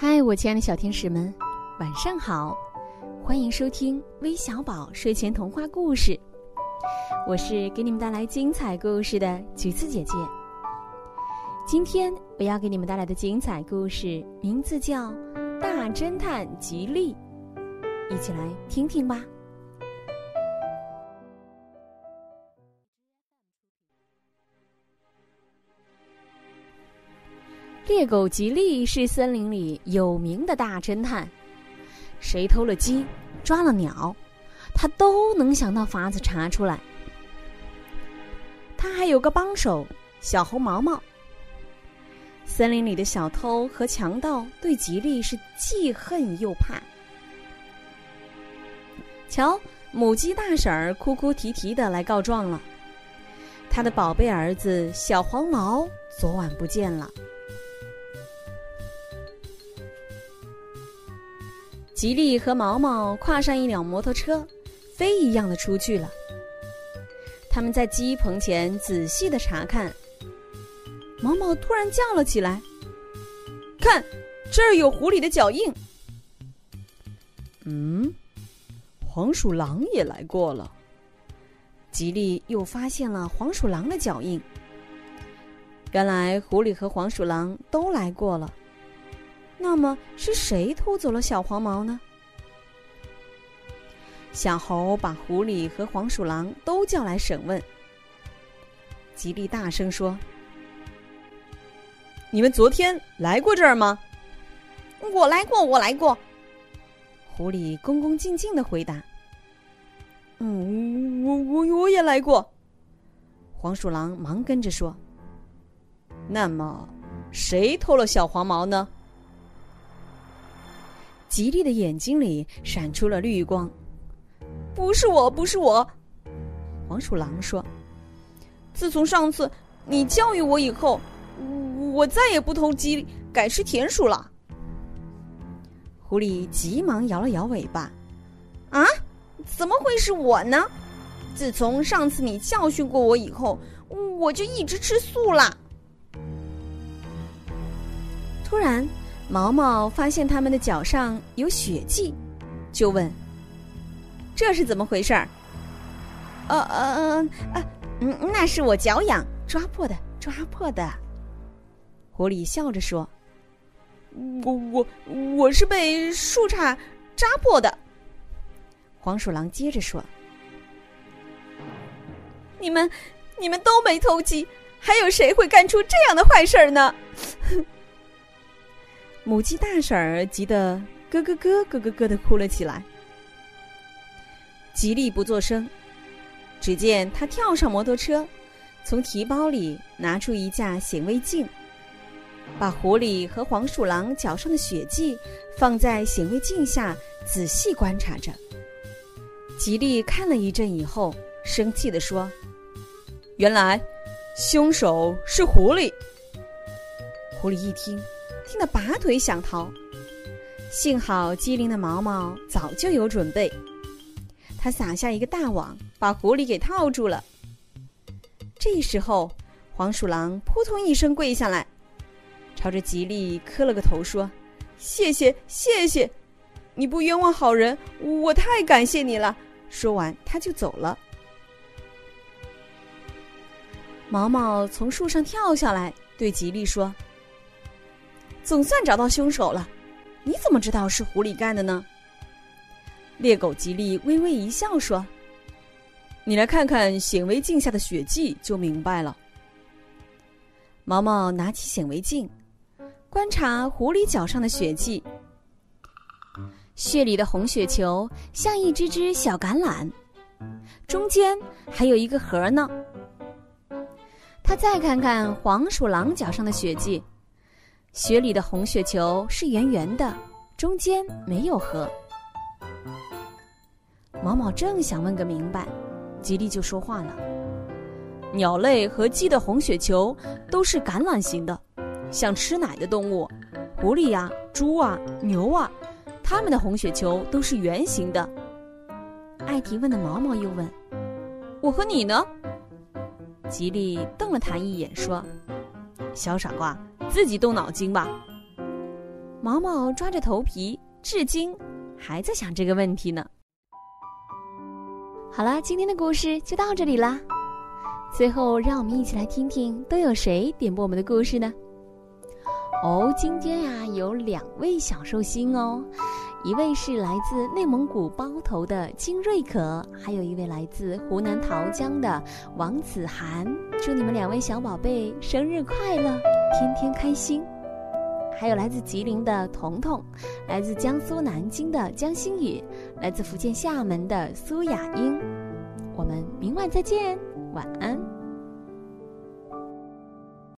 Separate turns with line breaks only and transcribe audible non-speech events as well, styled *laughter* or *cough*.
嗨，我亲爱的小天使们，晚上好！欢迎收听微小宝睡前童话故事，我是给你们带来精彩故事的橘子姐姐。今天我要给你们带来的精彩故事名字叫《大侦探吉利》，一起来听听吧。猎狗吉利是森林里有名的大侦探，谁偷了鸡、抓了鸟，他都能想到法子查出来。他还有个帮手小猴毛毛。森林里的小偷和强盗对吉利是既恨又怕。瞧，母鸡大婶儿哭哭啼啼的来告状了，他的宝贝儿子小黄毛昨晚不见了。吉利和毛毛跨上一辆摩托车，飞一样的出去了。他们在鸡棚前仔细的查看。毛毛突然叫了起来：“看，这儿有狐狸的脚印。”
嗯，黄鼠狼也来过了。
吉利又发现了黄鼠狼的脚印。原来狐狸和黄鼠狼都来过了。那么是谁偷走了小黄毛呢？小猴把狐狸和黄鼠狼都叫来审问。吉利大声说：“
你们昨天来过这儿吗？”“
我来过，我来过。”
狐狸恭恭敬敬的回答。
“嗯，我我我也来过。”
黄鼠狼忙跟着说。
“那么，谁偷了小黄毛呢？”
吉利的眼睛里闪出了绿光，
不是我，不是我。
黄鼠狼说：“
自从上次你教育我以后，我再也不偷鸡，改吃田鼠了。”
狐狸急忙摇了摇尾巴：“
啊，怎么会是我呢？自从上次你教训过我以后，我就一直吃素了。”
突然。毛毛发现他们的脚上有血迹，就问：“这是怎么回事儿？”“
呃呃呃，嗯，那是我脚痒抓破的，抓破的。”
狐狸笑着说：“
我我我是被树杈扎破的。”
黄鼠狼接着说：“
你们你们都没偷鸡，还有谁会干出这样的坏事儿呢？” *laughs*
母鸡大婶儿急得咯咯咯咯咯咯的哭了起来。吉利不作声，只见他跳上摩托车，从提包里拿出一架显微镜，把狐狸和黄鼠狼脚上的血迹放在显微镜下仔细观察着。吉利看了一阵以后，生气地说：“
原来，凶手是狐狸。”
狐狸一听。听得拔腿想逃，幸好机灵的毛毛早就有准备，他撒下一个大网，把狐狸给套住了。这时候，黄鼠狼扑通一声跪下来，朝着吉利磕了个头，说：“
谢谢，谢谢，你不冤枉好人，我太感谢你了。”
说完，他就走了。毛毛从树上跳下来，对吉利说。总算找到凶手了，你怎么知道是狐狸干的呢？猎狗吉利微微一笑说：“
你来看看显微镜下的血迹，就明白了。”
毛毛拿起显微镜，观察狐狸脚上的血迹，血里的红血球像一只只小橄榄，中间还有一个核呢。他再看看黄鼠狼脚上的血迹。雪里的红雪球是圆圆的，中间没有核。毛毛正想问个明白，吉利就说话了：“
鸟类和鸡的红血球都是橄榄形的，像吃奶的动物，狐狸呀、猪啊、牛啊，它们的红血球都是圆形的。”
爱提问的毛毛又问：“
我和你呢？”
吉利瞪了他一眼，说：“
小傻瓜。”自己动脑筋吧。
毛毛抓着头皮，至今还在想这个问题呢。好了，今天的故事就到这里啦。最后，让我们一起来听听都有谁点播我们的故事呢？哦，今天呀有两位小寿星哦，一位是来自内蒙古包头的金瑞可，还有一位来自湖南桃江的王子涵。祝你们两位小宝贝生日快乐，天天开心！还有来自吉林的彤彤，来自江苏南京的江心雨，来自福建厦门的苏雅英。我们明晚再见，晚安。